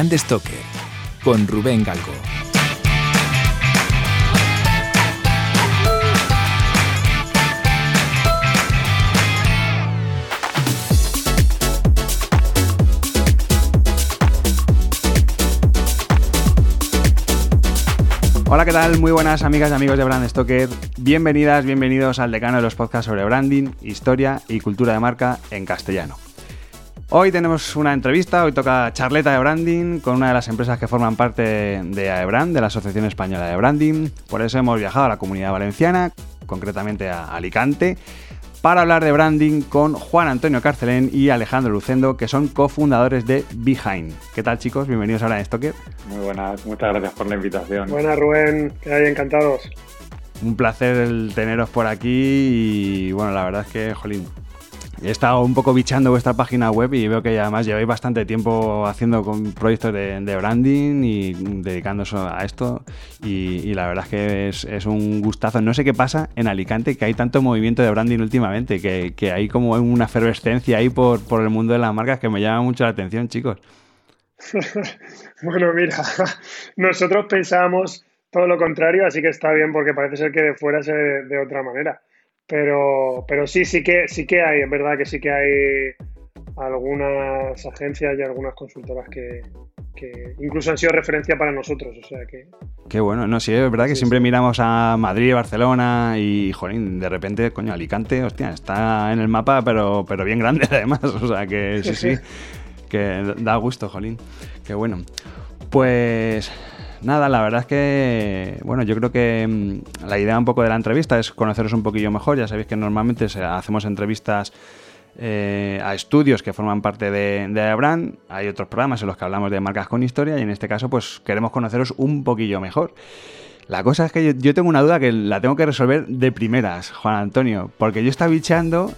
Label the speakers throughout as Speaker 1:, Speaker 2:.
Speaker 1: Brand Stoker con Rubén Galgo.
Speaker 2: Hola, ¿qué tal? Muy buenas amigas y amigos de Brand Stoker. Bienvenidas, bienvenidos al decano de los podcasts sobre branding, historia y cultura de marca en castellano. Hoy tenemos una entrevista, hoy toca charleta de branding con una de las empresas que forman parte de AEBRAND, de la Asociación Española de Branding. Por eso hemos viajado a la comunidad valenciana, concretamente a Alicante, para hablar de branding con Juan Antonio Carcelén y Alejandro Lucendo, que son cofundadores de Behind. ¿Qué tal, chicos? Bienvenidos a Brand Stoker.
Speaker 3: Muy buenas, muchas gracias por la invitación.
Speaker 4: Buenas, Rubén, que hay encantados.
Speaker 2: Un placer el teneros por aquí y bueno, la verdad es que, jolín, he estado un poco bichando vuestra página web y veo que además lleváis bastante tiempo haciendo proyectos de, branding y dedicándose a esto y, la verdad es que es, un gustazo. No sé qué pasa en Alicante, que hay tanto movimiento de branding últimamente, que, hay como una efervescencia ahí por, el mundo de las marcas que me llama mucho la atención, chicos.
Speaker 4: bueno, mira, nosotros pensábamos todo lo contrario, así que está bien porque parece ser que de fuera se de otra manera. Pero, pero sí, sí que, sí que hay, es verdad que sí que hay algunas agencias y algunas consultoras que, incluso han sido referencia para nosotros, o sea que...
Speaker 2: Qué bueno, no, sí, es verdad que siempre miramos a Madrid, Barcelona y, jolín, de repente, coño, Alicante, hostia, está en el mapa, pero, pero bien grande además, o sea que sí, sí, que da gusto, jolín, qué bueno. Pues nada, la verdad es que, bueno, yo creo que mm, la idea un poco de la entrevista es conoceros un poquillo mejor. Ya sabéis que normalmente hacemos entrevistas eh, a estudios que forman parte de, de Hay otros programas en los que hablamos de marcas con historia y en este caso pues queremos conoceros un poquillo mejor. La cosa es que yo, tengo una duda que la tengo que resolver de primeras, Juan Antonio, porque yo estaba bicheando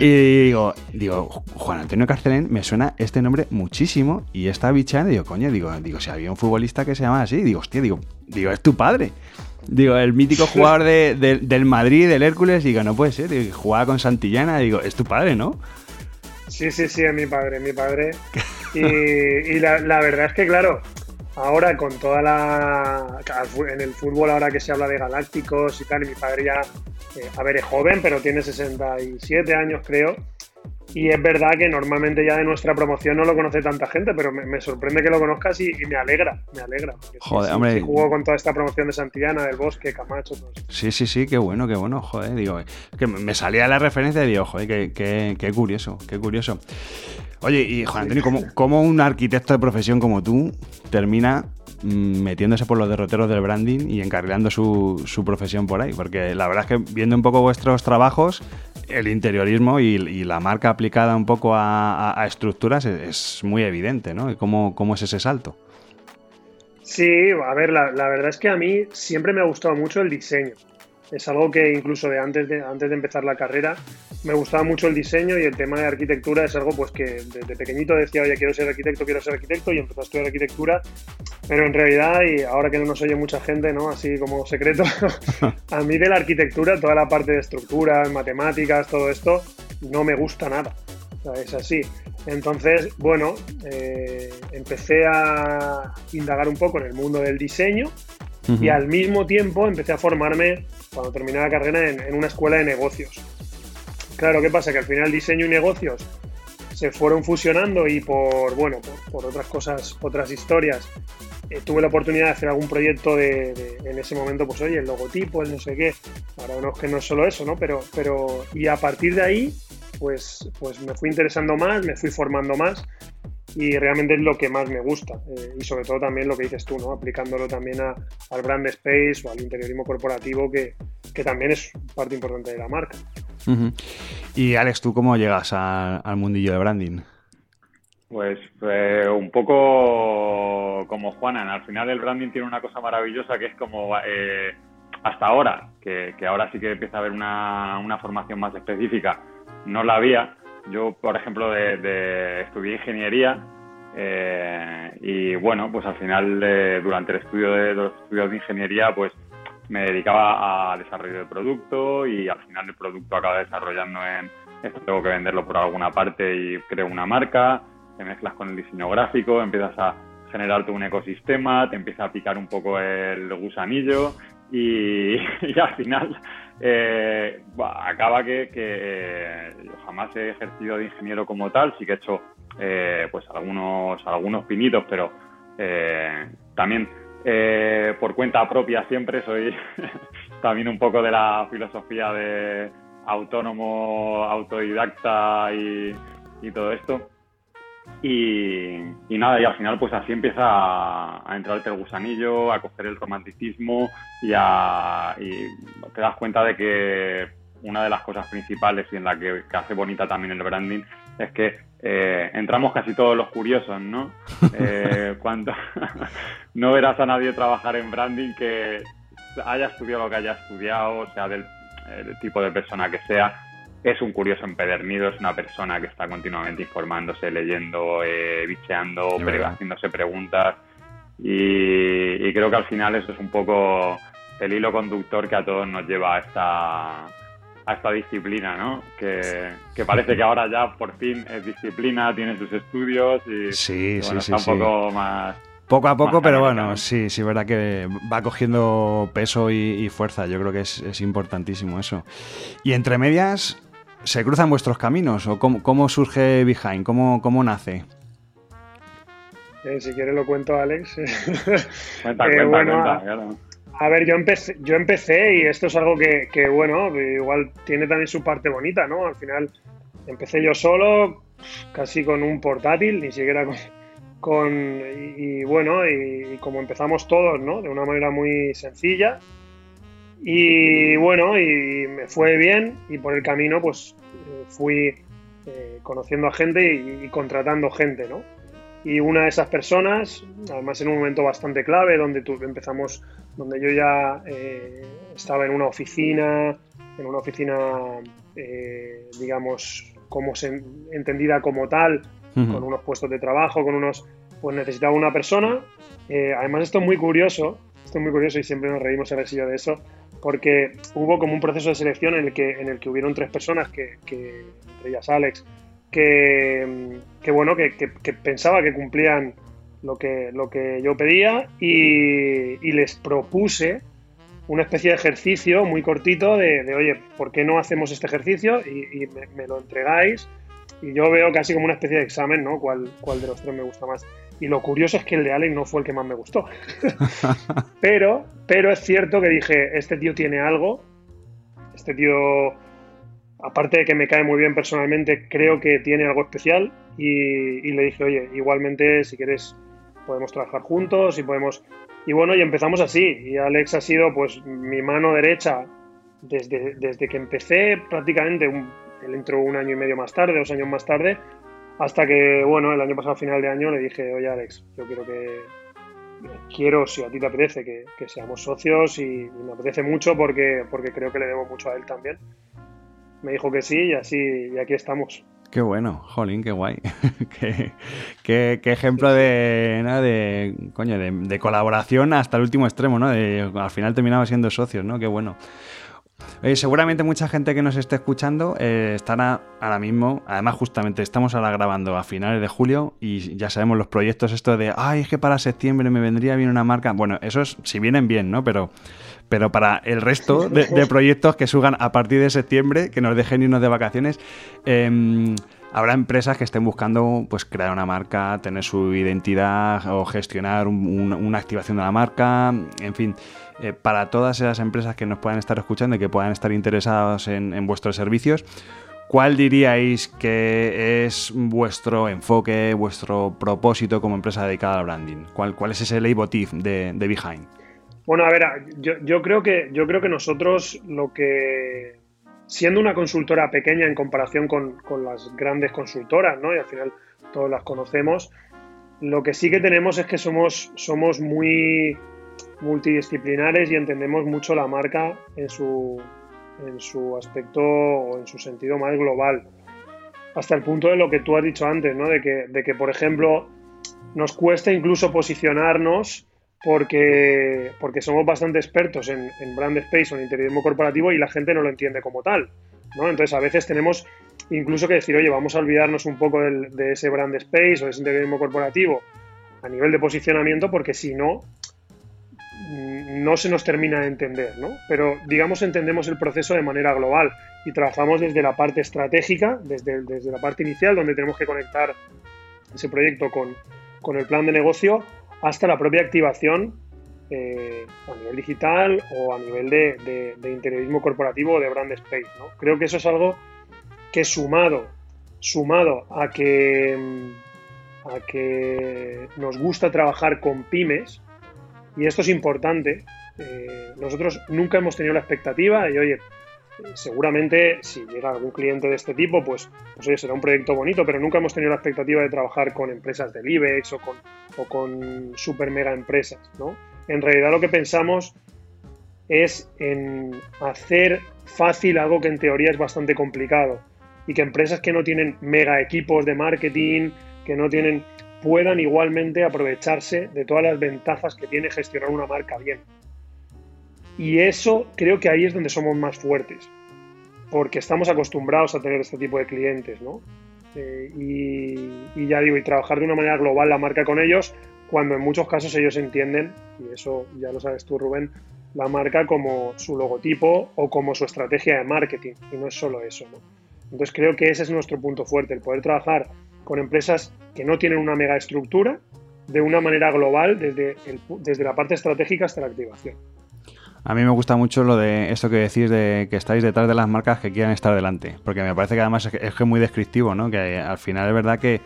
Speaker 2: y digo, digo, Juan Antonio Carcelén, me suena este nombre muchísimo y estaba bicheando y digo, coño, digo, digo, si había un futbolista que se llama así, digo, hostia, digo, digo, es tu padre. Digo, el mítico jugador del Madrid, del Hércules, digo, no puede ser, digo, jugaba con Santillana, digo, es tu padre, ¿no?
Speaker 4: Sí, sí, sí, es mi padre, mi padre. Y, la, la verdad es que, claro, ahora con toda la... En el fútbol ahora que se habla de galácticos y tal, y mi padre ya, eh, a ver, es joven, pero tiene 67 años creo. Y es verdad que normalmente ya de nuestra promoción no lo conoce tanta gente, pero me, sorprende que lo conozcas y, me alegra, me alegra.
Speaker 2: Joder, hombre.
Speaker 4: jugó con toda esta promoción de Santillana, del Bosque, Camacho, todo eso.
Speaker 2: Sí, sí, sí, qué bueno, qué bueno, joder, digo, que me salía la referencia y digo, joder, qué, qué, qué curioso, qué curioso. Oye, y Juan Antonio, ¿cómo, un arquitecto de profesión como tú termina mm, metiéndose por los derroteros del branding y encarrilando su, profesión por ahí? Porque la verdad es que viendo un poco vuestros trabajos, el interiorismo y, la marca aplicada un poco a, estructuras es, muy evidente, ¿no? ¿Cómo, ¿Cómo es ese salto?
Speaker 4: Sí, a ver, la, la, verdad es que a mí siempre me ha gustado mucho el diseño. Es algo que incluso de antes de, antes de empezar la carrera me gustaba mucho el diseño y el tema de arquitectura es algo pues que desde pequeñito decía, oye, quiero ser arquitecto, quiero ser arquitecto y empecé a estudiar arquitectura, pero en realidad, y ahora que no nos oye mucha gente, ¿no? Así como secreto, a mí de la arquitectura, toda la parte de estructuras, matemáticas, todo esto, no me gusta nada. es así. Entonces, bueno, eh, empecé a indagar un poco en el mundo del diseño y al mismo tiempo empecé a formarme, cuando terminé la carrera, en, una escuela de negocios. Claro, ¿qué pasa? Que al final diseño y negocios se fueron fusionando y por, bueno, por, otras cosas, otras historias, eh, tuve la oportunidad de hacer algún proyecto de, en ese momento, pues oye, el logotipo, el no sé qué. Ahora no es que no es solo eso, ¿no? Pero, pero, y a partir de ahí, pues, pues me fui interesando más, me fui formando más y realmente es lo que más me gusta. Eh, y sobre todo también lo que dices tú, ¿no? Aplicándolo también al brand space o al interiorismo corporativo, que, también es parte importante de la marca.
Speaker 2: Y Alex, ¿tú cómo llegas al mundillo de branding?
Speaker 3: Pues eh, un poco como Juanan, al final el branding tiene una cosa maravillosa que es como eh, hasta ahora, que, ahora sí que empieza a haber una, una formación más específica, no la había, yo, por ejemplo, de, estudié ingeniería eh, y bueno, pues al final durante el estudio de, los estudios de ingeniería, pues me dedicaba a desarrollo de producto y al final el producto acaba desarrollando en esto tengo que venderlo por alguna parte y creo una marca te mezclas con el diseño gráfico, empiezas a generarte un ecosistema, te empieza a picar un poco el gusanillo y, al final eh, acaba que, que, yo jamás he ejercido de ingeniero como tal, sí que he hecho eh, pues algunos, algunos pinitos, pero eh, también eh, por cuenta propia siempre soy también un poco de la filosofía de autónomo, autodidacta y, todo esto. Y, nada, y al final pues así empieza a, a entrarte el gusanillo, a coger el romanticismo y, a, y te das cuenta de que una de las cosas principales y en la que, hace bonita también el branding es que eh, entramos casi todos los curiosos, ¿no? Eh, cuando no verás a nadie trabajar en branding que haya estudiado lo que haya estudiado, sea del tipo de persona que sea, es un curioso empedernido, es una persona que está continuamente informándose, leyendo, eh, bicheando, haciéndose preguntas. Y, creo que al final eso es un poco el hilo conductor que a todos nos lleva a esta, a esta disciplina, ¿no? Que, parece que ahora ya por fin es disciplina, tiene sus estudios y,
Speaker 2: sí, sí,
Speaker 3: está un poco más
Speaker 2: poco a poco, pero bueno, sí, sí, verdad que va cogiendo peso y, fuerza. Yo creo que es, importantísimo eso. Y entre medias, ¿se cruzan vuestros caminos? ¿O cómo, surge Behind? ¿Cómo, cómo nace?
Speaker 4: Eh, si quieres lo cuento, Alex.
Speaker 3: Cuenta, eh, cuenta, cuenta,
Speaker 4: A ver, yo empecé, yo empecé y esto es algo que, que, bueno, igual tiene también su parte bonita, ¿no? Al final empecé yo solo, casi con un portátil, ni siquiera con, con y, bueno, y, como empezamos todos, ¿no? De una manera muy sencilla. Y bueno, y me fue bien y por el camino pues eh, fui eh, conociendo a gente y, contratando gente, ¿no? Y una de esas personas, además en un momento bastante clave, donde tu, empezamos, donde yo ya eh, estaba en una oficina, en una oficina, digamos, como se, entendida como tal, con unos puestos de trabajo, con unos, pues necesitaba una persona. Eh, además esto es muy curioso, esto es muy curioso y siempre nos reímos en el de eso, porque hubo como un proceso de selección en el que, en el que hubieron tres personas, que, entre ellas Alex, que, que bueno, que, que, pensaba que cumplían lo que, lo que yo pedía y, les propuse una especie de ejercicio muy cortito de, oye, ¿por qué no hacemos este ejercicio? Y, me, lo entregáis y yo veo casi como una especie de examen, ¿no? ¿Cuál, cuál de los tres me gusta más? Y lo curioso es que el de Allen no fue el que más me gustó. pero, pero es cierto que dije, este tío tiene algo, este tío, aparte de que me cae muy bien personalmente, creo que tiene algo especial y, le dije, oye, igualmente si quieres podemos trabajar juntos y podemos... Y bueno, y empezamos así. Y Alex ha sido pues mi mano derecha desde, desde que empecé prácticamente un, él entró un año y medio más tarde, dos años más tarde, hasta que, bueno, el año pasado, final de año, le dije, oye Alex, yo quiero que, quiero, si a ti te apetece, que, seamos socios y, me apetece mucho porque, porque creo que le debo mucho a él también. Me dijo que sí y así, y aquí estamos.
Speaker 2: Qué bueno, jolín, qué guay. qué, ejemplo de, de, coño, de, colaboración hasta el último extremo, ¿no? Al final terminamos siendo socios, ¿no? Qué bueno seguramente mucha gente que nos esté escuchando eh, estará ahora mismo, además justamente estamos ahora grabando a finales de julio y ya sabemos los proyectos esto de, ay, es que para septiembre me vendría bien una marca. Bueno, esos si vienen bien, ¿no? Pero, pero para el resto de, proyectos que suban a partir de septiembre, que nos dejen irnos de vacaciones, em, habrá empresas que estén buscando pues crear una marca, tener su identidad o gestionar una activación de la marca, en fin. Eh, para todas esas empresas que nos puedan estar escuchando y que puedan estar interesadas en, vuestros servicios, ¿cuál diríais que es vuestro enfoque, vuestro propósito como empresa dedicada al branding? ¿Cuál, es ese leitmotiv de, de Behind?
Speaker 4: Bueno, a ver, yo creo que nosotros lo que, siendo una consultora pequeña en comparación con, con las grandes consultoras, ¿no? Y al final todos las conocemos, lo que sí que tenemos es que somos, somos muy multidisciplinares y entendemos mucho la marca en su, en su aspecto o en su sentido más global. Hasta el punto de lo que tú has dicho antes, ¿no? de, que, de que, por ejemplo, nos cuesta incluso posicionarnos porque, porque somos bastante expertos en, en brand space o en interiorismo corporativo y la gente no lo entiende como tal. ¿no? Entonces, a veces tenemos incluso que decir, oye, vamos a olvidarnos un poco de ese brand space o de ese interiorismo corporativo a nivel de posicionamiento, porque si no, no se nos termina de entender, ¿no? Pero digamos entendemos el proceso de manera global y trabajamos desde la parte estratégica, desde, desde la parte inicial, donde tenemos que conectar ese proyecto con, con el plan de negocio, hasta la propia activación eh, a nivel digital o a nivel de, interiorismo corporativo o de brand space. ¿no? Creo que eso es algo que sumado, sumado a que, a que nos gusta trabajar con pymes, y esto es importante, eh, nosotros nunca hemos tenido la expectativa de, oye, seguramente si llega algún cliente de este tipo, pues, pues será un proyecto bonito, pero nunca hemos tenido la expectativa de trabajar con empresas del IBEX o con, o con super mega empresas, ¿no? en realidad lo que pensamos es en hacer fácil algo que en teoría es bastante complicado y que empresas que no tienen mega equipos de marketing, que no tienen, puedan igualmente aprovecharse de todas las ventajas que tiene gestionar una marca bien. Y eso creo que ahí es donde somos más fuertes, porque estamos acostumbrados a tener este tipo de clientes, ¿no? Eh, y, ya digo, y trabajar de una manera global la marca con ellos, cuando en muchos casos ellos entienden, y eso ya lo sabes tú Rubén, la marca como su logotipo o como su estrategia de marketing, y no es solo eso. ¿no? Entonces creo que ese es nuestro punto fuerte, el poder trabajar con empresas que no tienen una mega estructura de una manera global desde, desde la parte estratégica hasta la activación.
Speaker 2: A mí me gusta mucho lo de esto que decís de que estáis detrás de las marcas que quieran estar delante, porque me parece que además es, es muy descriptivo, ¿no? Que al final es verdad que,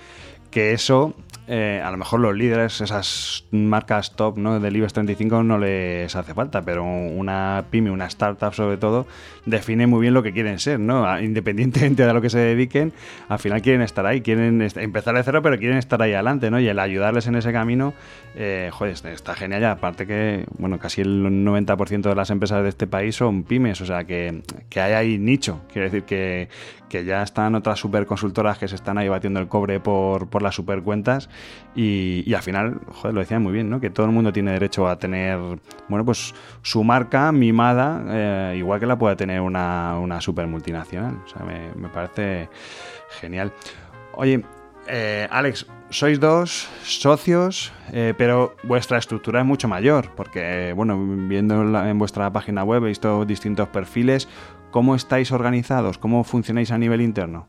Speaker 2: que eso eh, a lo mejor los líderes, esas marcas top ¿no? del IBEX 35 no les hace falta, pero una pyme, una startup sobre todo, define muy bien lo que quieren ser, ¿no? Independientemente de lo que se dediquen, al final quieren estar ahí, quieren empezar de cero, pero quieren estar ahí adelante, ¿no? Y el ayudarles en ese camino, eh, joder, está genial. Ya, aparte que, bueno, casi el 90% de las empresas de este país son pymes, o sea, que, que hay ahí nicho. Quiere decir que, que ya están otras superconsultoras que se están ahí batiendo el cobre por, por las supercuentas y, al final, joder, lo decía muy bien, ¿no? Que todo el mundo tiene derecho a tener, bueno, pues su marca mimada, eh, igual que la puede tener una, una super multinacional. O sea, me, parece genial. Oye, eh, Alex, sois dos socios, eh, pero vuestra estructura es mucho mayor, porque, bueno, viendo en vuestra página web he visto distintos perfiles. ¿Cómo estáis organizados? ¿Cómo funcionáis a nivel interno?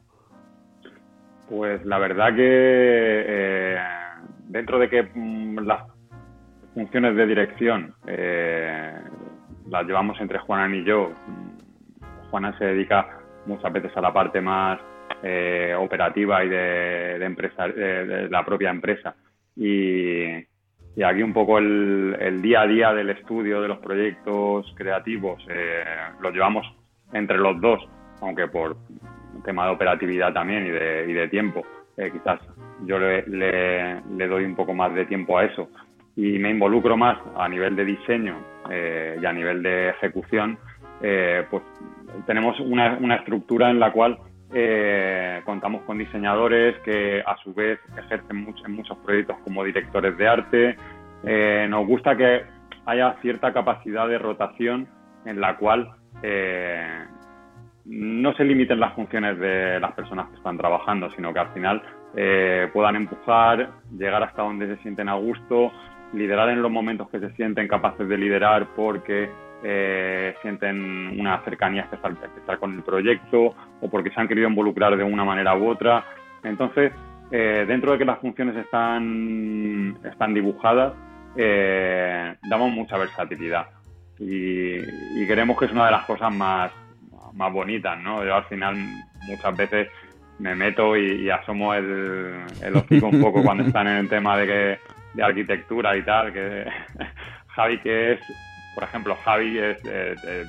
Speaker 3: Pues la verdad que eh, dentro de que mm, las funciones de dirección eh, las llevamos entre Juanan y yo, mm, Juanan se dedica muchas veces a la parte más eh, operativa y de, empresa, de la propia empresa. Y, aquí un poco el, día a día del estudio de los proyectos creativos lo llevamos entre los dos, aunque por tema de operatividad también y de, y de tiempo, eh, quizás yo le, doy un poco más de tiempo a eso y me involucro más a nivel de diseño eh, y a nivel de ejecución, eh, pues tenemos una, una, estructura en la cual contamos con diseñadores que a su vez ejercen en muchos proyectos como directores de arte. nos gusta que haya cierta capacidad de rotación en la cual eh, no se limiten las funciones de las personas que están trabajando, sino que al final eh, puedan empujar, llegar hasta donde se sienten a gusto, liderar en los momentos que se sienten capaces de liderar porque eh, sienten una cercanía especial, con el proyecto o porque se han querido involucrar de una manera u otra. Entonces, dentro de que las funciones están, están dibujadas, damos mucha versatilidad y, creemos que es una de las cosas más, más bonitas, ¿no? Yo al final muchas veces me meto y, asomo el, el hocico un poco cuando están en el tema de, que, de arquitectura y tal, que Javi que es, por ejemplo, Javi es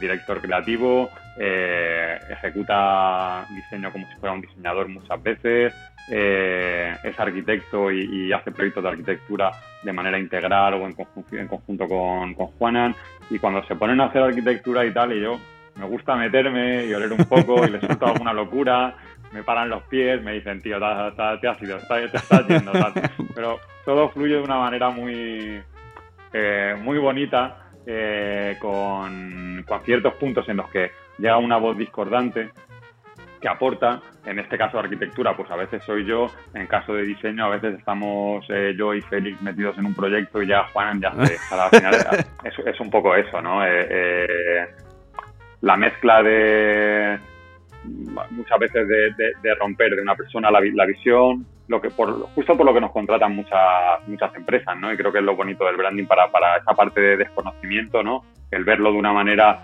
Speaker 3: director creativo, eh, ejecuta diseño como si fuera un diseñador muchas veces, eh, es arquitecto y, hace proyectos de arquitectura de manera integral o en, conjunto con, con Juanan. Y cuando se ponen a hacer arquitectura y tal, y yo me gusta meterme y oler un poco y les suelto alguna locura, me paran los pies, me dicen, tío, te, has ido, te, estás yendo. Pero todo fluye de una manera muy, eh, muy bonita, eh, con, con ciertos puntos en los que llega una voz discordante que aporta. En este caso, arquitectura, pues a veces soy yo. En caso de diseño, a veces estamos eh, yo y Félix metidos en un proyecto y ya Juan ya se. al final es, es, un poco eso, ¿no? Eh, eh, la mezcla de muchas veces de, romper de una persona la, la, visión, lo que por, justo por lo que nos contratan muchas muchas empresas, ¿no? Y creo que es lo bonito del branding para, para esa parte de desconocimiento, ¿no? El verlo de una manera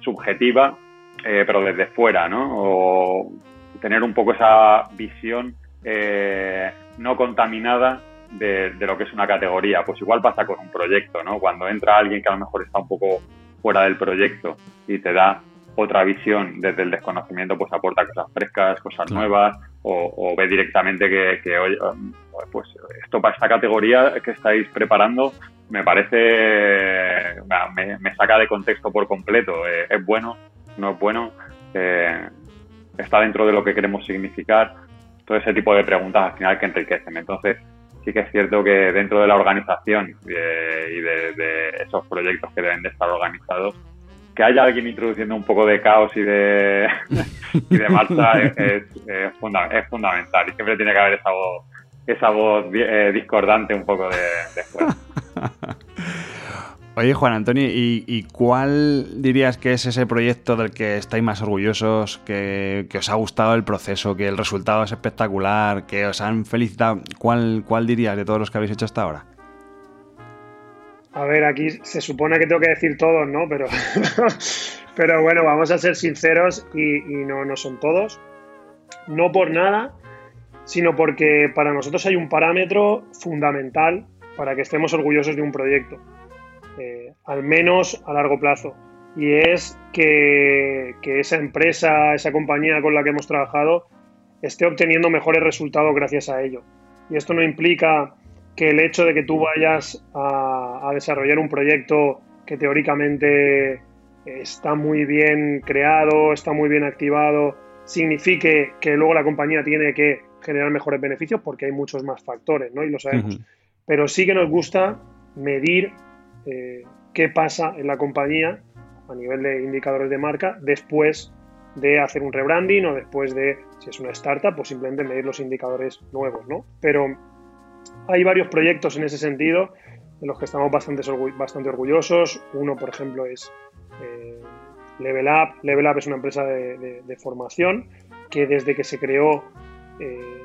Speaker 3: subjetiva eh, pero desde fuera, ¿no? O tener un poco esa visión eh, no contaminada de, lo que es una categoría. Pues igual pasa con un proyecto, ¿no? Cuando entra alguien que a lo mejor está un poco fuera del proyecto y te da otra visión desde el desconocimiento, pues aporta cosas frescas, cosas nuevas, o, ve directamente que, que, oye, pues esto para esta categoría que estáis preparando me parece, me, saca de contexto por completo, eh, es bueno no es bueno, eh, está dentro de lo que queremos significar, todo ese tipo de preguntas al final que enriquecen. Entonces, sí que es cierto que dentro de la organización y de, esos proyectos que deben de estar organizados, que haya alguien introduciendo un poco de caos y de, y de marcha es, fundamental y siempre tiene que haber esa voz, esa voz eh, discordante un poco de, después.
Speaker 2: Oye, Juan Antonio, ¿y, cuál dirías que es ese proyecto del que estáis más orgullosos, que, os ha gustado el proceso, que el resultado es espectacular, que os han felicitado? ¿Cuál, ¿Cuál dirías de todos los que habéis hecho hasta ahora?
Speaker 4: A ver, aquí se supone que tengo que decir todos, ¿no? Pero, pero bueno, vamos a ser sinceros y, no, no son todos. No por nada, sino porque para nosotros hay un parámetro fundamental para que estemos orgullosos de un proyecto eh, al menos a largo plazo. Y es que, esa empresa, esa compañía con la que hemos trabajado, esté obteniendo mejores resultados gracias a ello. Y esto no implica que el hecho de que tú vayas a, desarrollar un proyecto que teóricamente está muy bien creado, está muy bien activado, signifique que luego la compañía tiene que generar mejores beneficios porque hay muchos más factores, ¿no? Y lo sabemos. Pero sí que nos gusta medir eh, qué pasa en la compañía a nivel de indicadores de marca después de hacer un rebranding o después de, si es una startup, pues simplemente medir los indicadores nuevos, ¿no? Pero hay varios proyectos en ese sentido de los que estamos bastante, bastante orgullosos. Uno, por ejemplo, es eh, Level Up. Level Up es una empresa de, formación que desde que se creó eh,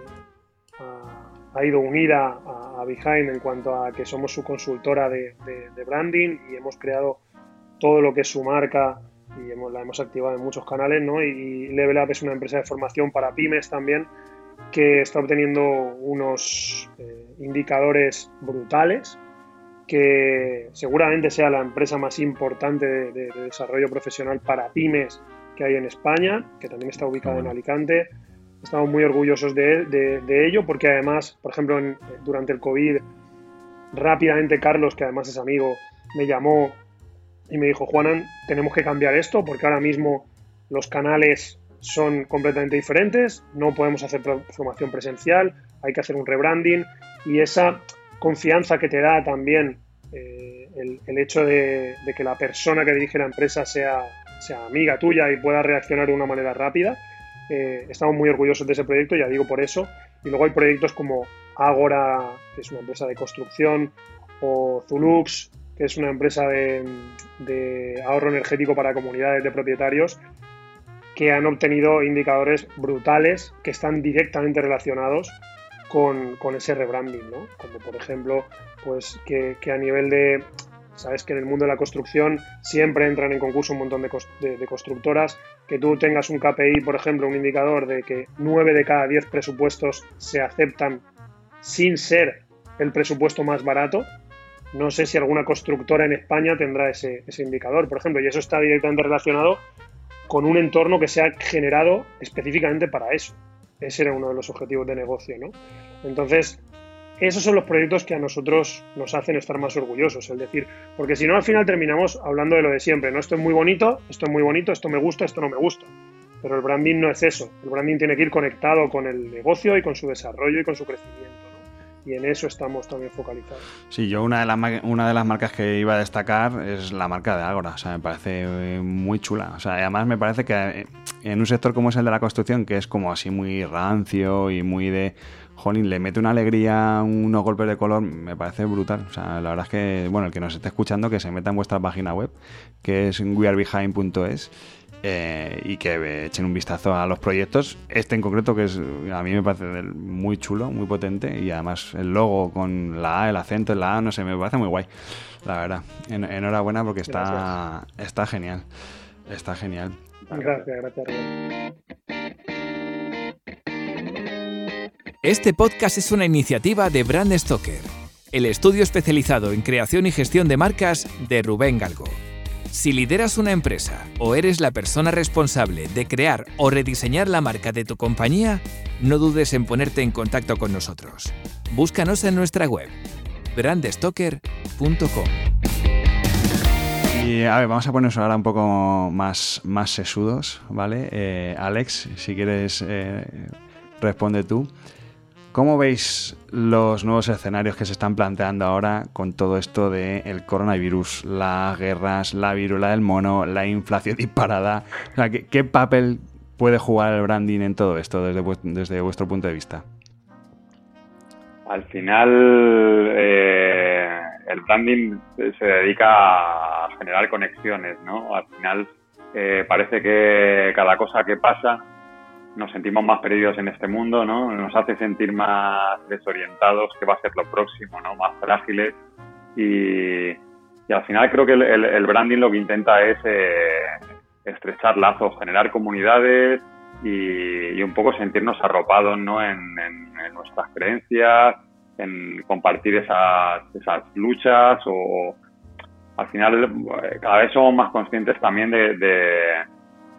Speaker 4: ha, ido unida a Behind en cuanto a que somos su consultora de, branding y hemos creado todo lo que es su marca y hemos, la hemos activado en muchos canales, ¿no? Y Level Up es una empresa de formación para pymes también que está obteniendo unos eh, indicadores brutales que seguramente sea la empresa más importante de, desarrollo profesional para pymes que hay en España, que también está ubicada en Alicante estamos muy orgullosos de, ello porque además, por ejemplo, durante el COVID, rápidamente Carlos, que además es amigo, me llamó y me dijo, Juanan, tenemos que cambiar esto porque ahora mismo los canales son completamente diferentes, no podemos hacer formación presencial, hay que hacer un rebranding y esa confianza que te da también eh, el, hecho de, que la persona que dirige la empresa sea, sea amiga tuya y pueda reaccionar de una manera rápida, eh, estamos muy orgullosos de ese proyecto, ya digo por eso. Y luego hay proyectos como Agora, que es una empresa de construcción, o Zulux, que es una empresa de, ahorro energético para comunidades de propietarios, que han obtenido indicadores brutales que están directamente relacionados con, ese rebranding, ¿no? Como por ejemplo, pues que, a nivel de Sabes que en el mundo de la construcción siempre entran en concurso un montón de, constructoras. Que tú tengas un KPI, por ejemplo, un indicador de que 9 de cada 10 presupuestos se aceptan sin ser el presupuesto más barato. No sé si alguna constructora en España tendrá ese, ese indicador, por ejemplo, y eso está directamente relacionado con un entorno que se ha generado específicamente para eso. Ese era uno de los objetivos de negocio, ¿no? Entonces, esos son los proyectos que a nosotros nos hacen estar más orgullosos, es decir, porque si no al final terminamos hablando de lo de siempre, ¿no? Esto es muy bonito, esto es muy bonito, esto me gusta, esto no me gusta. Pero el branding no es eso, el branding tiene que ir conectado con el negocio y con su desarrollo y con su crecimiento. y en eso estamos también focalizados.
Speaker 2: Sí, yo una de, las, una de las marcas que iba a destacar es la marca de Agora, o sea, me parece eh, muy chula, o sea, además me parece que, en un sector como es el de la construcción, que es como así muy rancio y muy de jolín, le mete una alegría, unos golpes de color, me parece brutal. O sea, la verdad es que, bueno, el que nos esté escuchando, que se meta en vuestra página web, que es wearebehind.es. Eh, y que echen un vistazo a los proyectos. Este en concreto, que es a mí me parece muy chulo, muy potente, y además el logo con la A, el acento en la A, no sé, me parece muy guay, la verdad. enhorabuena porque está, está genial. Está genial.
Speaker 4: Gracias, gracias.
Speaker 1: Este podcast es una iniciativa de Brand Stoker, el estudio especializado en creación y gestión de marcas de Rubén Galgo. Si lideras una empresa o eres la persona responsable de crear o rediseñar la marca de tu compañía, no dudes en ponerte en contacto con nosotros. Búscanos en nuestra web brandstoker.com.
Speaker 2: Y a ver, vamos a ponernos ahora un poco más, más sesudos, ¿vale? Eh, Alex, si quieres, eh, responde tú. ¿Cómo veis los nuevos escenarios que se están planteando ahora con todo esto del coronavirus, las guerras, la virula del mono, la inflación disparada? ¿qué, papel puede jugar el branding en todo esto desde, desde vuestro punto de vista?
Speaker 3: Al final, eh, el branding se dedica a generar conexiones, ¿no? Al final, eh, parece que cada cosa que pasa nos sentimos más perdidos en este mundo, ¿no? Nos hace sentir más desorientados, que va a ser lo próximo, ¿no? Más frágiles. Y, al final creo que el, branding lo que intenta es eh, estrechar lazos, generar comunidades y, un poco sentirnos arropados, ¿no? En, nuestras creencias, en compartir esas, esas luchas o al final eh, cada vez somos más conscientes también de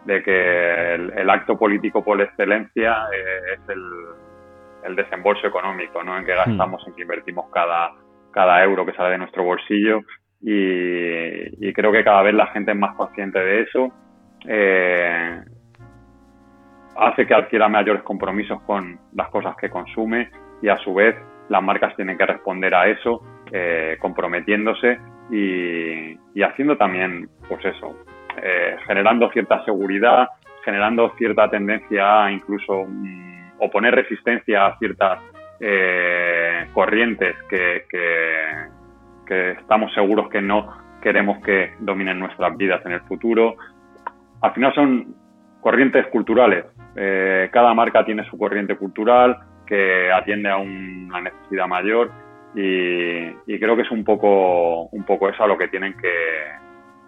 Speaker 3: que el, acto político por excelencia eh, es el, desembolso económico, ¿no? En que hmm. gastamos, en que invertimos cada, cada euro que sale de nuestro bolsillo y, creo que cada vez la gente es más consciente de eso. Eh, hace que adquiera mayores compromisos con las cosas que consume y a su vez las marcas tienen que responder a eso eh, comprometiéndose y, y, haciendo también pues eso eh, generando cierta seguridad, generando cierta tendencia a incluso mm, oponer resistencia a ciertas eh, corrientes que, estamos seguros que no queremos que dominen nuestras vidas en el futuro. Al final son corrientes culturales. Eh, cada marca tiene su corriente cultural que atiende a una necesidad mayor y, creo que es un poco, un poco eso a lo que tienen que,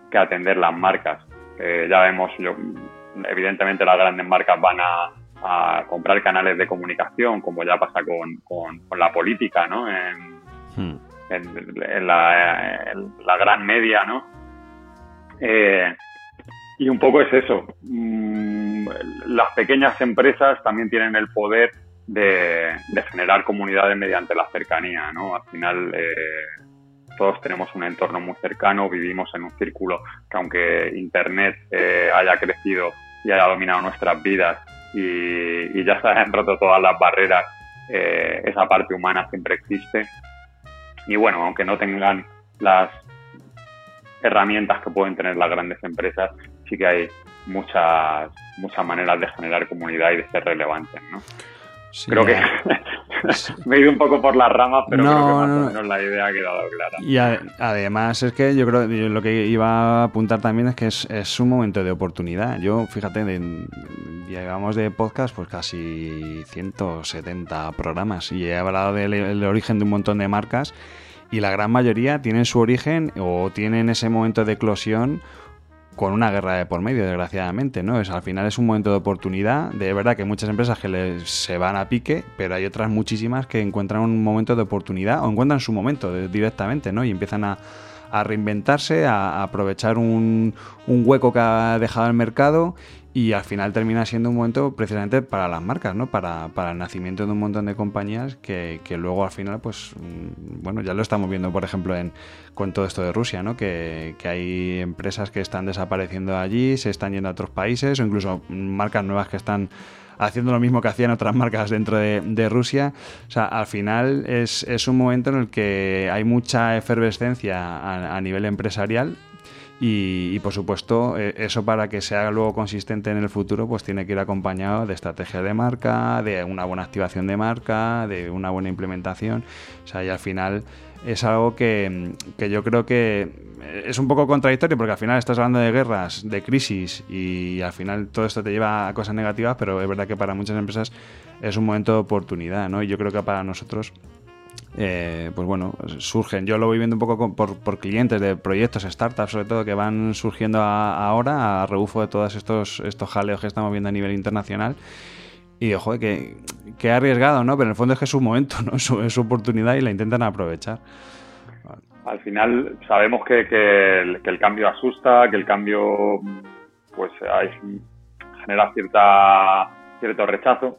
Speaker 3: que atender las marcas. Eh, ya vemos, yo, evidentemente las grandes marcas van a, comprar canales de comunicación, como ya pasa con, con, la política, ¿no? En, hmm. en, la, gran media, ¿no? Eh, y un poco es eso. Mm, las pequeñas empresas también tienen el poder de, de generar comunidades mediante la cercanía, ¿no? Al final, eh, todos tenemos un entorno muy cercano, vivimos en un círculo que aunque Internet eh, haya crecido y haya dominado nuestras vidas y, ya se han roto todas las barreras, eh, esa parte humana siempre existe. Y bueno, aunque no tengan las herramientas que pueden tener las grandes empresas, sí que hay muchas, muchas maneras de generar comunidad y de ser relevantes, ¿no? Creo que me he ido un poco por las ramas, pero creo que más o menos la idea ha quedado clara.
Speaker 2: Y además es que yo creo que lo que iba a apuntar también es que es, un momento de oportunidad. Yo, fíjate, llevamos de podcast pues casi 170 programas y he hablado del origen de un montón de marcas y la gran mayoría tienen su origen o tienen ese momento de eclosión con una guerra de por medio, desgraciadamente, ¿no? Es, al final es un momento de oportunidad. De verdad que hay muchas empresas que se van a pique, pero hay otras muchísimas que encuentran un momento de oportunidad o encuentran su momento directamente, ¿no? Y empiezan a, reinventarse, a, aprovechar un, un, hueco que ha dejado el mercado y al final termina siendo un momento precisamente para las marcas, ¿no? Para, para el nacimiento de un montón de compañías que, que, luego al final, pues, mm, bueno, ya lo estamos viendo, por ejemplo, en, con todo esto de Rusia, ¿no? Que, que, hay empresas que están desapareciendo allí, se están yendo a otros países o incluso marcas nuevas que están haciendo lo mismo que hacían otras marcas dentro de, Rusia. O sea, al final es, es, un momento en el que hay mucha efervescencia a nivel empresarial Y, por supuesto, eh, eso para que sea luego consistente en el futuro, pues tiene que ir acompañado de estrategia de marca, de una buena activación de marca, de una buena implementación. O sea, y al final es algo que, que yo creo que es un poco contradictorio porque al final estás hablando de guerras, de crisis y al final todo esto te lleva a cosas negativas, pero es verdad que para muchas empresas es un momento de oportunidad, ¿no? Y yo creo que para nosotros eh, pues bueno, surgen. Yo lo voy viendo un poco por, clientes de proyectos, startups sobre todo, que van surgiendo ahora a rebufo de todos estos, estos jaleos que estamos viendo a nivel internacional. Y ojo, que, que arriesgado, ¿no? Pero en el fondo es que es su momento, ¿no? Es su, oportunidad y la intentan aprovechar.
Speaker 3: Al final sabemos que, que, el, cambio asusta, que el cambio pues genera cierta cierto rechazo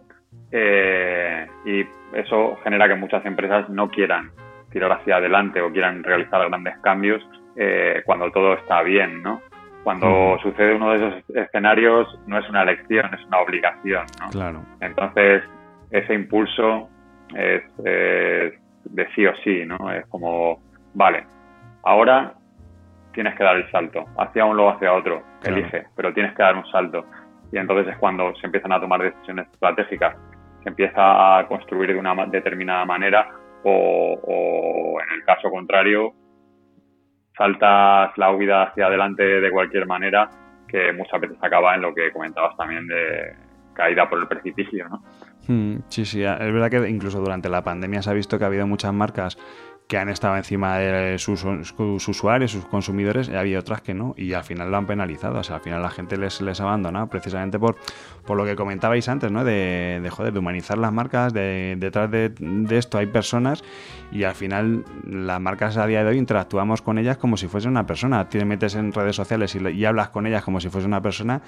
Speaker 3: eh, y eso genera que muchas empresas no quieran tirar hacia adelante o quieran realizar grandes cambios eh, cuando todo está bien, ¿no? Cuando sucede uno de esos escenarios no es una elección, es una obligación, ¿no?
Speaker 2: Claro.
Speaker 3: Entonces, ese impulso es, de sí o sí, ¿no? Es como, vale, ahora tienes que dar el salto, hacia uno o hacia otro, elige, pero tienes que dar un salto. Y entonces es cuando se empiezan a tomar decisiones estratégicas empieza a construir de una determinada manera o, en el caso contrario saltas la huida hacia adelante de cualquier manera que muchas veces acaba en lo que comentabas también de caída por el precipicio, ¿no?
Speaker 2: Hmm, sí, sí, es verdad que incluso durante la pandemia se ha visto que ha habido muchas marcas que han estado encima de sus, usuarios, sus consumidores, y había otras que no, y al final lo han penalizado. O sea, al final la gente les, les ha abandonado precisamente por, por lo que comentabais antes, ¿no? De, de joder, de humanizar las marcas, de, detrás de, esto hay personas, y al final las marcas a día de hoy interactuamos con ellas como si fuese una persona. Te metes en redes sociales y, hablas con ellas como si fuese una persona,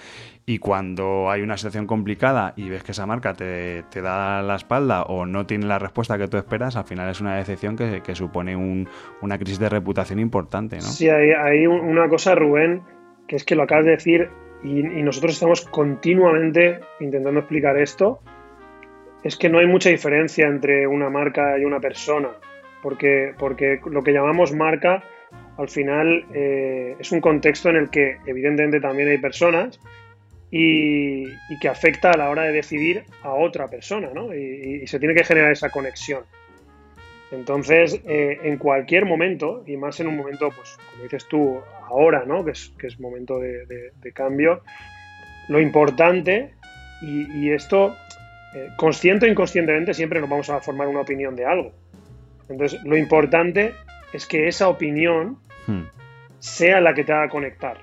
Speaker 2: y cuando hay una situación complicada y ves que esa marca te, te da la espalda o no tiene la respuesta que tú esperas, al final es una decepción que, que supone una crisis de reputación importante, ¿no?
Speaker 4: Sí, hay, una cosa, Rubén, que es que lo acabas de decir y, nosotros estamos continuamente intentando explicar esto, es que no hay mucha diferencia entre una marca y una persona, porque, porque lo que llamamos marca al final eh, es un contexto en el que evidentemente también hay personas y, que afecta a la hora de decidir a otra persona, ¿no? y se tiene que generar esa conexión. Entonces, eh, en cualquier momento, y más en un momento, pues, como dices tú, ahora, ¿no? Que es, que es momento de, cambio, lo importante, y, esto, eh, consciente o inconscientemente, siempre nos vamos a formar una opinión de algo. Entonces, lo importante es que esa opinión hmm. sea la que te haga conectar.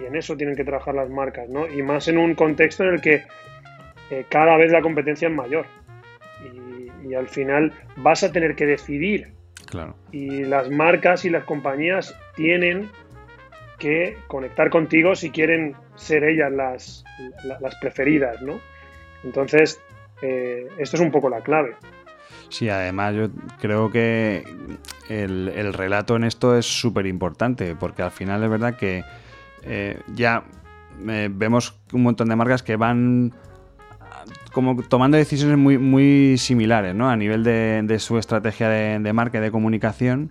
Speaker 4: Y en eso tienen que trabajar las marcas, ¿no? Y más en un contexto en el que eh, cada vez la competencia es mayor y, al final vas a tener que decidir.
Speaker 2: Claro.
Speaker 4: Y las marcas y las compañías tienen que conectar contigo si quieren ser ellas las, las preferidas, ¿no? Entonces, eh, esto es un poco la clave.
Speaker 2: Sí, además yo creo que el, relato en esto es súper importante, porque al final es verdad que eh, ya eh, vemos un montón de marcas que van como tomando decisiones muy, muy similares, ¿no? A nivel de, su estrategia de, marca y de comunicación.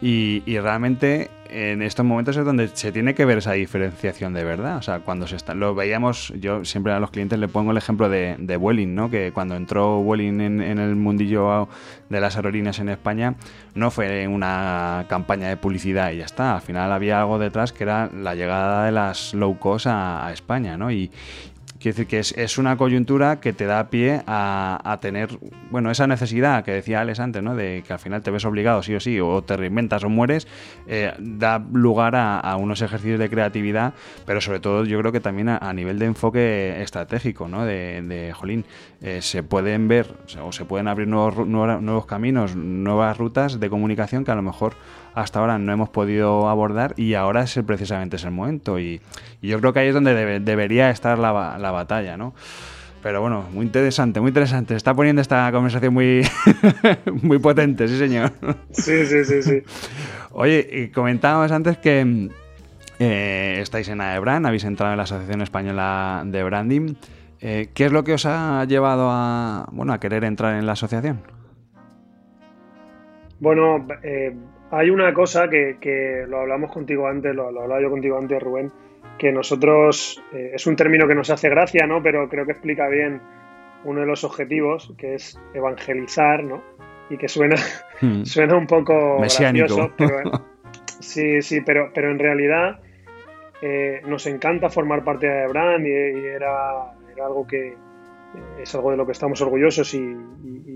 Speaker 2: Y, realmente en estos momentos es donde se tiene que ver esa diferenciación de verdad. O sea, cuando se está, lo veíamos, yo siempre a los clientes le pongo el ejemplo de, Vueling, ¿no? Que cuando entró en, en, el mundillo de las aerolíneas en España, no fue una campaña de publicidad y ya está. Al final había algo detrás que era la llegada de las low cost a, a España, ¿no? Y, Quiere decir que es, una coyuntura que te da pie a, tener, bueno, esa necesidad que decía Alex antes, ¿no? De que al final te ves obligado sí o sí, o te reinventas o mueres, eh, da lugar a, unos ejercicios de creatividad, pero sobre todo yo creo que también a, nivel de enfoque estratégico, ¿no? De, de jolín, eh, se pueden ver o, se pueden abrir nuevos, nuevos caminos, nuevas rutas de comunicación que a lo mejor hasta ahora no hemos podido abordar y ahora es precisamente es el momento. Y, yo creo que ahí es donde debería estar la, batalla, ¿no? Pero bueno, muy interesante, muy interesante. está poniendo esta conversación muy, muy potente, sí, señor.
Speaker 4: Sí, sí, sí, sí.
Speaker 2: Oye, comentábamos antes que eh, estáis en AEBRAN, habéis entrado en la Asociación Española de Branding. Eh, ¿Qué es lo que os ha llevado a, bueno, a querer entrar en la asociación?
Speaker 4: Bueno, eh, hay una cosa que, lo hablamos contigo antes, lo, lo, hablaba yo contigo antes, Rubén, que nosotros, eh, es un término que nos hace gracia, ¿no? Pero creo que explica bien uno de los objetivos, que es evangelizar, ¿no? Y que suena, hmm. suena un poco
Speaker 2: Mesiánico.
Speaker 4: gracioso, sí, sí, pero, pero en realidad eh, nos encanta formar parte de Brand y, era, algo que eh, es algo de lo que estamos orgullosos y,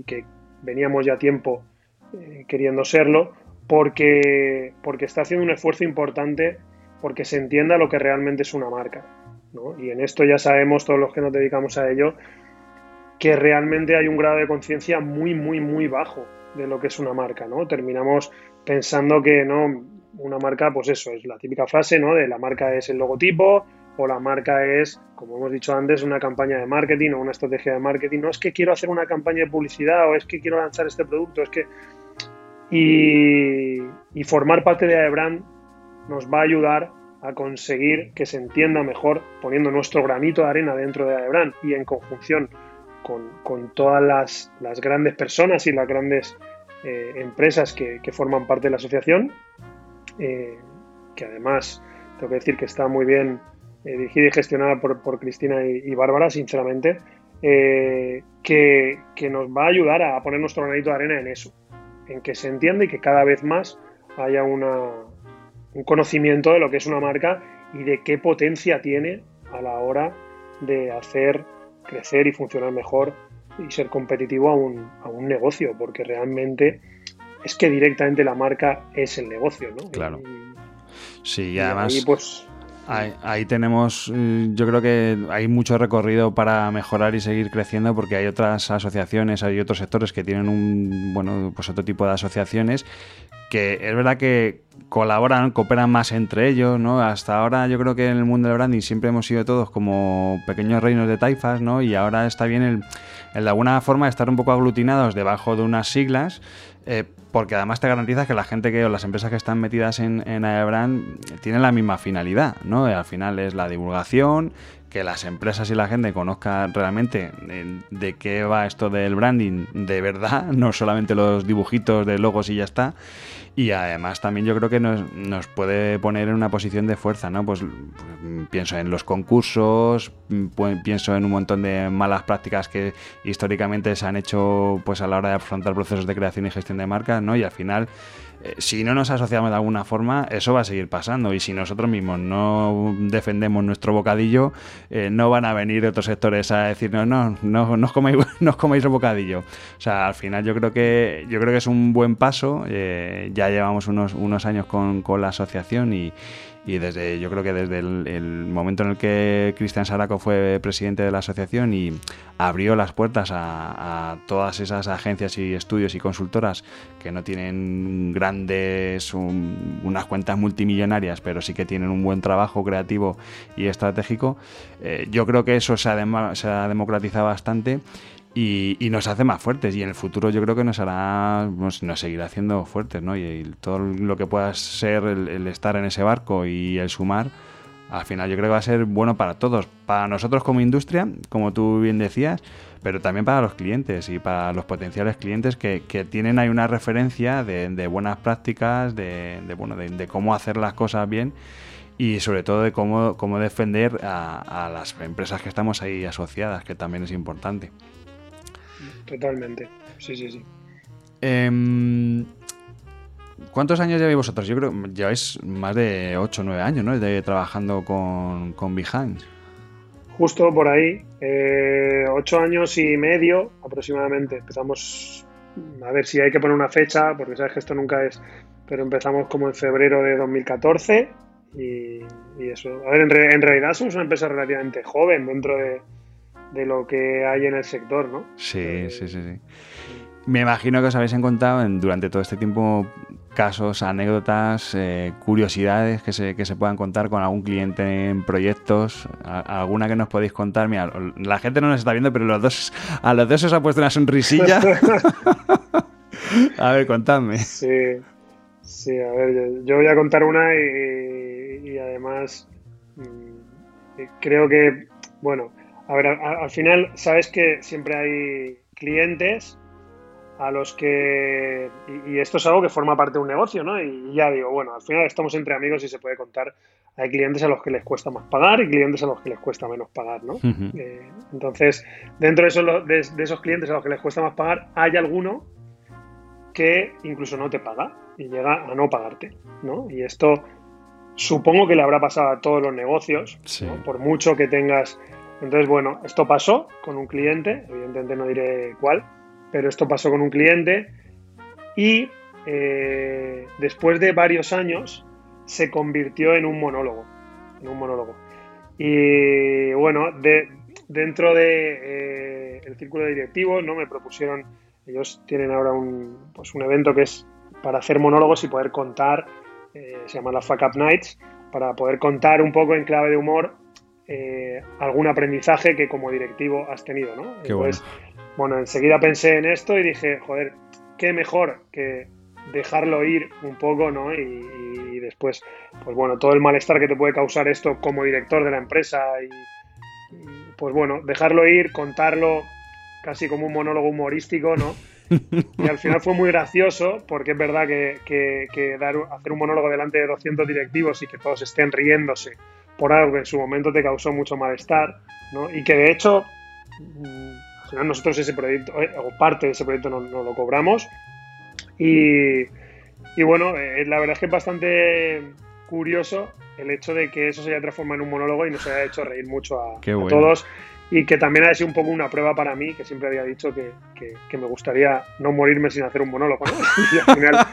Speaker 4: que veníamos ya tiempo queriendo serlo, porque, porque está haciendo un esfuerzo importante porque se entienda lo que realmente es una marca. Y en esto ya sabemos, todos los que nos dedicamos a ello, que realmente hay un grado de conciencia muy, muy, muy bajo de lo que es una marca. ¿no? Terminamos pensando que no, una marca, pues eso, es la típica frase ¿no? de la marca es el logotipo o la marca es, como hemos dicho antes, una campaña de marketing o una estrategia de marketing. No es que quiero hacer una campaña de publicidad o es que quiero lanzar este producto, es que y, formar parte de Brand nos va a ayudar a conseguir que se entienda mejor poniendo nuestro granito de arena dentro de Aebran y en conjunción con, todas las, grandes personas y las grandes eh, empresas que, forman parte de la asociación, eh, que además tengo que decir que está muy bien eh, dirigida y gestionada por, Cristina y, Bárbara, sinceramente, que, que nos va a ayudar a poner nuestro granito de arena en eso en que se entienda y que cada vez más haya una, un conocimiento de lo que es una marca y de qué potencia tiene a la hora de hacer crecer y funcionar mejor y ser competitivo a un, a un negocio, porque realmente es que directamente la marca es el negocio, ¿no?
Speaker 2: Claro. sí, y además... pues, Ahí, tenemos, eh, yo creo que hay mucho recorrido para mejorar y seguir creciendo porque hay otras asociaciones, hay otros sectores que tienen un, bueno, pues otro tipo de asociaciones que es verdad que colaboran, cooperan más entre ellos, ¿no? Hasta ahora yo creo que en el mundo del branding siempre hemos sido todos como pequeños reinos de taifas, ¿no? Y ahora está bien el, el de alguna forma estar un poco aglutinados debajo de unas siglas eh, porque además te garantiza que la gente que o las empresas que están metidas en, en Aebrand tienen la misma finalidad, ¿no? al final es la divulgación, que las empresas y la gente conozcan realmente de, qué va esto del branding de verdad, no solamente los dibujitos de logos y ya está. Y además también yo creo que nos, puede poner en una posición de fuerza, ¿no? Pues, pues pienso en los concursos, pues, pienso en un montón de malas prácticas que históricamente se han hecho pues a la hora de afrontar procesos de creación y gestión de marcas, ¿no? Y al final eh, si no nos asociamos de alguna forma, eso va a seguir pasando. Y si nosotros mismos no defendemos nuestro bocadillo, eh, no van a venir otros sectores a decirnos, no, no, no os coméis, no coméis el bocadillo. O sea, al final yo creo que, yo creo que es un buen paso. Eh, ya llevamos unos, unos años con, con la asociación y, y desde yo creo que desde el, momento en el que Cristian Saraco fue presidente de la asociación y abrió las puertas a, todas esas agencias y estudios y consultoras que no tienen grandes unas cuentas multimillonarias pero sí que tienen un buen trabajo creativo y estratégico eh, yo creo que eso se ha, se ha democratizado bastante y, nos hace más fuertes y en el futuro yo creo que nos hará, nos, seguirá haciendo fuertes, ¿no? Y, todo lo que pueda ser el, estar en ese barco y el sumar, al final yo creo que va a ser bueno para todos, para nosotros como industria, como tú bien decías, pero también para los clientes y para los potenciales clientes que, tienen ahí una referencia de, buenas prácticas, de, bueno, de, cómo hacer las cosas bien y sobre todo de cómo, cómo defender a las empresas que estamos ahí asociadas, que también es importante.
Speaker 4: Totalmente. Sí, sí, sí.
Speaker 2: Em, ¿Cuántos años lleváis vosotros? Yo creo que lleváis más de 8 o 9 años, ¿no? De trabajando con, con Behance.
Speaker 4: Justo por ahí. Eh, 8 años y medio aproximadamente. Empezamos, a ver si hay que poner una fecha, porque sabes que esto nunca es, pero empezamos como en febrero de 2014 y, eso. A ver, en, en realidad somos una empresa relativamente joven dentro de, de lo que hay en el sector, ¿no?
Speaker 2: Sí, sí, sí, sí. Me imagino que os habéis encontrado en, durante todo este tiempo casos, anécdotas, eh, curiosidades que se, que se puedan contar con algún cliente en proyectos, alguna que nos podéis contar. Mira, la gente no nos está viendo, pero los dos, a los dos os ha puesto una sonrisilla. a ver, contadme.
Speaker 4: Sí, sí, a ver, yo, voy a contar una y además mm, creo que, bueno, a ver, al, final sabes que siempre hay clientes a los que, y, esto es algo que forma parte de un negocio, ¿no? Y ya digo, bueno, al final estamos entre amigos y se puede contar, hay clientes a los que les cuesta más pagar y clientes a los que les cuesta menos pagar, ¿no? Eh, entonces, dentro de esos, de, esos clientes a los que les cuesta más pagar, hay alguno que incluso no te paga y llega a no pagarte, ¿no? Y esto supongo que le habrá pasado a todos los negocios, por mucho que tengas... Entonces, bueno, esto pasó con un cliente, evidentemente no diré cuál, pero esto pasó con un cliente y eh, después de varios años se convirtió en un monólogo, un monólogo. Y bueno, de, dentro de eh, círculo de directivos, ¿no? Me propusieron, ellos tienen ahora un, pues un evento que es para hacer monólogos y poder contar, eh, se llama la Fuck Up Nights, para poder contar un poco en clave de humor algún aprendizaje que como directivo has tenido, ¿no? Bueno, enseguida pensé en esto y dije, joder, qué mejor que dejarlo ir un poco, ¿no? Y, después, pues bueno, todo el malestar que te puede causar esto como director de la empresa y, pues bueno, dejarlo ir, contarlo casi como un monólogo humorístico, ¿no? Y al final fue muy gracioso porque es verdad que, dar, hacer un monólogo delante de 200 directivos y que todos estén riéndose por algo que en su momento te causó mucho malestar, ¿no? Y que de hecho al final nosotros ese proyecto, eh, o parte de ese proyecto no, lo cobramos. Y, bueno, eh, la verdad es que es bastante curioso el hecho de que eso se haya transformado en un monólogo y nos haya hecho reír mucho a, todos. Y que también ha sido un poco una prueba para mí, que siempre había dicho que, me gustaría no morirme sin hacer un monólogo. Y al final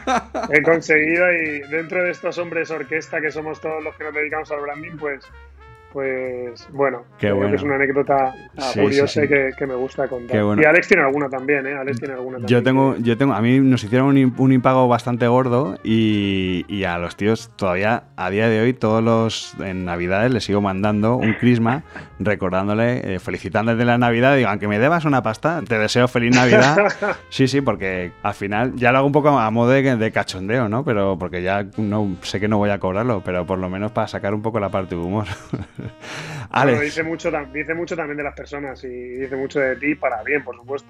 Speaker 4: he conseguido, y dentro de estos hombres orquesta que somos todos los que nos dedicamos al branding, pues pues bueno, creo que es una anécdota curiosa y que, me gusta contar. Y Alex tiene alguna también, ¿eh? Alex tiene alguna también.
Speaker 2: Yo tengo, yo tengo, a mí nos hicieron un, impago bastante gordo y, a los tíos todavía a día de hoy, todos los en Navidades les sigo mandando un crisma recordándole, eh, felicitándoles de la Navidad. Digo, aunque me debas una pasta, te deseo feliz Navidad. sí, sí, porque al final ya lo hago un poco a modo de, cachondeo, ¿no? Pero porque ya no sé que no voy a cobrarlo, pero por lo menos para sacar un poco la parte de humor.
Speaker 4: Alex. dice, mucho, dice mucho también de las personas y dice mucho de ti para bien, por supuesto.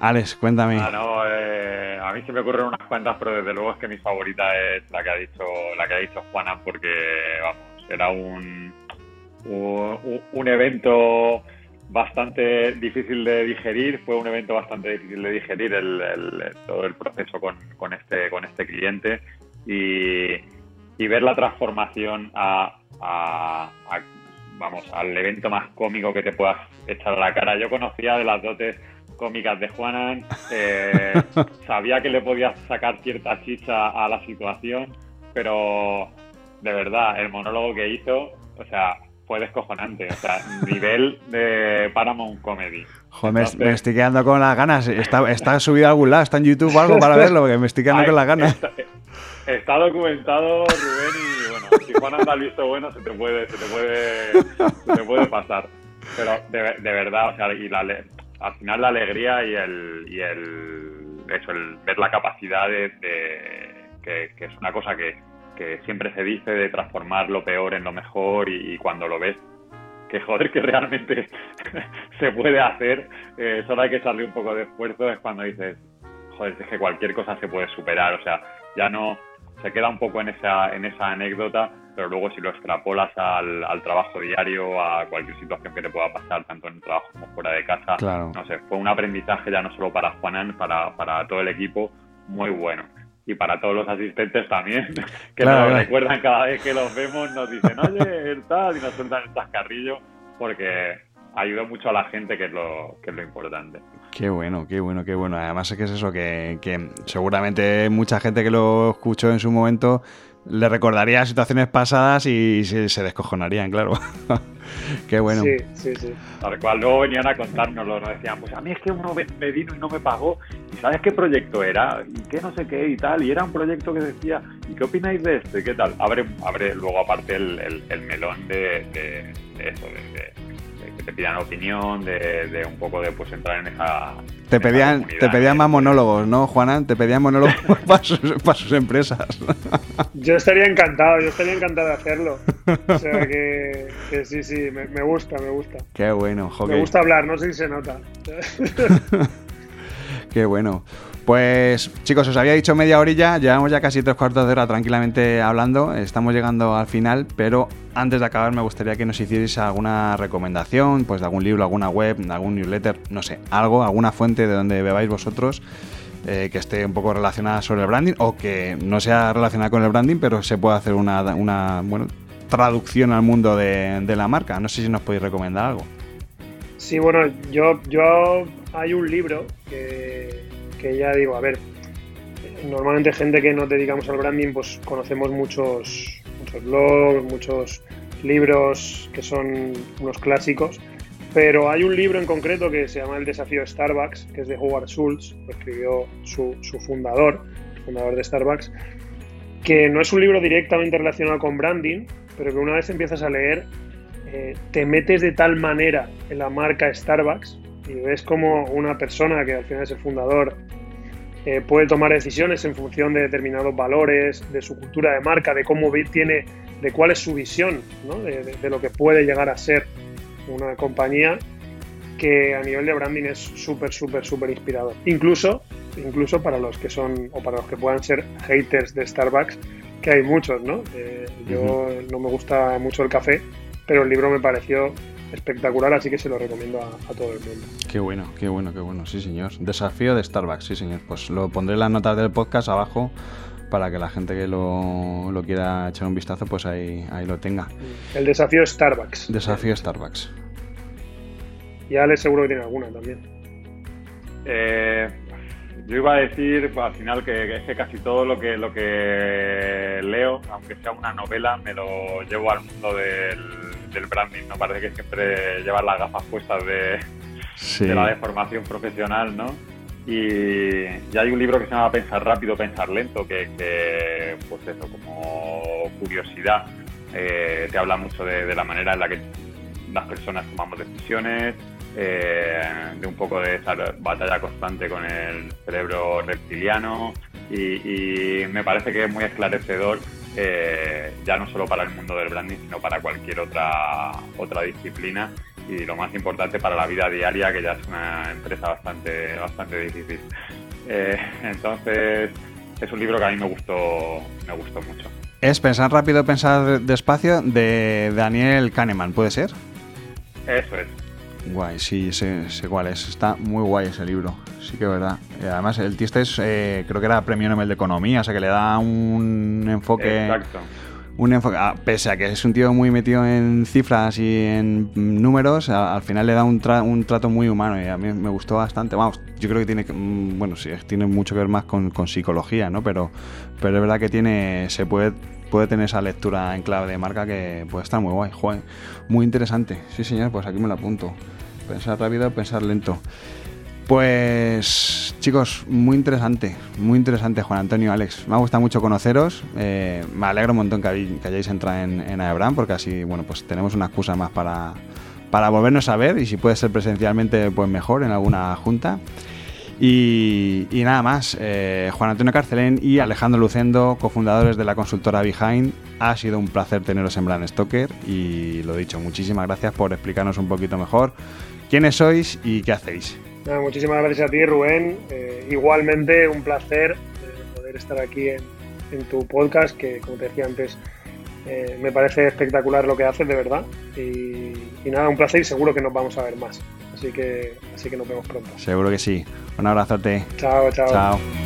Speaker 2: Alex, cuéntame.
Speaker 3: Ah, eh, a mí se me ocurren unas cuantas, pero desde luego es que mi favorita es la que ha dicho, la que ha dicho Juana, porque vamos, era un, un, evento bastante difícil de digerir, fue un evento bastante difícil de digerir el, todo el proceso con, con, este, con este cliente y, y ver la transformación a, a, a vamos, al evento más cómico que te puedas echar a la cara. Yo conocía de las dotes cómicas de Juanan, eh, sabía que le podías sacar cierta chicha a la situación, pero de verdad, el monólogo que hizo, o sea, fue descojonante, o sea, nivel de Paramount Comedy.
Speaker 2: Joder, me estoy quedando con las ganas. Está, está subido a algún lado, está en YouTube o algo para verlo, porque me estoy quedando con las ganas.
Speaker 3: Está, documentado, Rubén, y bueno, si Juan anda al visto bueno, se te puede, se te puede, se te puede pasar. Pero de, verdad, o sea, y la, al final la alegría y el, y el, eso, el ver la capacidad de, que, que, es una cosa que, que siempre se dice de transformar lo peor en lo mejor y cuando lo ves que joder, que realmente se puede hacer, eh, solo hay que echarle un poco de esfuerzo, es cuando dices, joder, es que cualquier cosa se puede superar, o sea, ya no se queda un poco en esa, en esa anécdota, pero luego si lo extrapolas al, al trabajo diario, a cualquier situación que te pueda pasar, tanto en el trabajo como fuera de casa, no sé, fue un aprendizaje ya no solo para Juanan, para, para todo el equipo, muy bueno. Y para todos los asistentes también, que nos recuerdan cada vez que los vemos, nos dicen, oye, tal, y nos sueltan el chascarrillo, porque ayuda mucho a la gente, que es lo, que es lo importante.
Speaker 2: Qué bueno, qué bueno, qué bueno. Además es que es eso, que, que seguramente mucha gente que lo escuchó en su momento le recordaría situaciones pasadas y se, descojonarían, claro. Qué bueno.
Speaker 4: Sí, sí, sí.
Speaker 3: Tal cual, luego venían a contárnoslo, nos decían, pues a mí es que uno me vino y no me pagó, y ¿sabes qué proyecto era? Y qué no sé qué y tal, y era un proyecto que decía, ¿y qué opináis de este? ¿Qué tal? Abre, abre luego aparte el, el, melón de, de, eso, de te pidan opinión, de, un poco de pues entrar en esa.
Speaker 2: Te pedían, te pedían más monólogos, ¿no, Juanan? Te pedían monólogos para, sus, empresas.
Speaker 4: Yo estaría encantado, yo estaría encantado de hacerlo. O sea que, sí, sí, me, gusta, me gusta.
Speaker 2: Qué bueno, joder.
Speaker 4: Me gusta hablar, no sé si se nota.
Speaker 2: Qué bueno. Pues chicos, os había dicho media orilla, llevamos ya casi tres cuartos de hora tranquilamente hablando, estamos llegando al final, pero antes de acabar me gustaría que nos hicierais alguna recomendación, pues de algún libro, alguna web, algún newsletter, no sé, algo, alguna fuente de donde bebáis vosotros eh, que esté un poco relacionada sobre el branding o que no sea relacionada con el branding, pero se pueda hacer una, una bueno, traducción al mundo de, de la marca. No sé si nos podéis recomendar algo.
Speaker 4: Sí, bueno, yo, yo hay un libro que, que ya digo, a ver, normalmente gente que nos dedicamos al branding, pues conocemos muchos, muchos blogs, muchos libros que son unos clásicos, pero hay un libro en concreto que se llama El desafío de Starbucks, que es de Howard Schultz, lo escribió su, su fundador, fundador de Starbucks, que no es un libro directamente relacionado con branding, pero que una vez empiezas a leer eh, te metes de tal manera en la marca Starbucks y ves como una persona que al final es el fundador eh, puede tomar decisiones en función de determinados valores, de su cultura de marca, de cómo tiene, de cuál es su visión, de, lo que puede llegar a ser una compañía que a nivel de branding es súper, súper, súper inspirador. Incluso, incluso para los que son o para los que puedan ser haters de Starbucks, que hay muchos, ¿no? Eh, yo no me gusta mucho el café, pero el libro me pareció espectacular, así que se lo recomiendo a, todo el mundo.
Speaker 2: Qué bueno, qué bueno, qué bueno, sí señor. Desafío de Starbucks, sí señor. Pues lo pondré en las notas del podcast abajo para que la gente que lo, lo quiera echar un vistazo, pues ahí, ahí lo tenga.
Speaker 4: El desafío Starbucks.
Speaker 2: Desafío Starbucks.
Speaker 4: Y Ale seguro que tiene alguna también.
Speaker 3: Eh, yo iba a decir al final que, que casi todo lo que lo que leo, aunque sea una novela, me lo llevo al mundo del, branding. No parece que siempre llevar las gafas puestas de, la deformación profesional, ¿no? Y, ya hay un libro que se llama Pensar rápido, pensar lento, que, pues eso, como curiosidad, eh, te habla mucho de la manera en la que las personas tomamos decisiones, eh, de un poco de esa batalla constante con el cerebro reptiliano y, me parece que es muy esclarecedor eh, ya no solo para el mundo del branding sino para cualquier otra otra disciplina. Y lo más importante para la vida diaria que ya es una empresa bastante bastante difícil. Eh, entonces es un libro que a mí me gustó me gustó mucho.
Speaker 2: Es pensar rápido pensar despacio de Daniel Kahneman puede ser
Speaker 3: eso es
Speaker 2: Guay, sí, sé, cuál es. Está muy guay ese libro. Sí que es verdad. además, el tío este es, eh, creo que era premio Nobel de Economía, o sea que le da un enfoque.
Speaker 3: Exacto.
Speaker 2: Un enfoque, ah, pese a que es un tío muy metido en cifras y en números, al final le da un, un, trato muy humano y a mí me gustó bastante. Vamos, yo creo que tiene, mm, bueno, sí, tiene mucho que ver más con, con psicología, ¿no? Pero, pero es verdad que tiene, se puede puede tener esa lectura en clave de marca que puede estar muy guay. Joder, muy interesante. Sí, señor, pues aquí me lo apunto. Pensar rápido, pensar lento. Pues chicos, muy interesante, muy interesante Juan Antonio, Alex. Me ha gustado mucho conoceros. Eh, me alegro un montón que, hayáis entrado en, en porque así, bueno, pues tenemos una excusa más para, para volvernos a ver y si puede ser presencialmente, pues mejor en alguna junta. Y, nada más, eh, Juan Antonio Carcelén y Alejandro Lucendo, cofundadores de la consultora Behind, ha sido un placer teneros en Brand Stoker y lo dicho, muchísimas gracias por explicarnos un poquito mejor quiénes sois y qué hacéis.
Speaker 4: muchísimas gracias a ti, Rubén. Eh, igualmente, un placer eh, poder estar aquí en, tu podcast, que como te decía antes, me parece espectacular lo que haces, de verdad. Y, y nada, un placer y seguro que nos vamos a ver más. Así que, así que nos vemos pronto.
Speaker 2: Seguro que sí. Un abrazote.
Speaker 4: Chao, chao. Chao.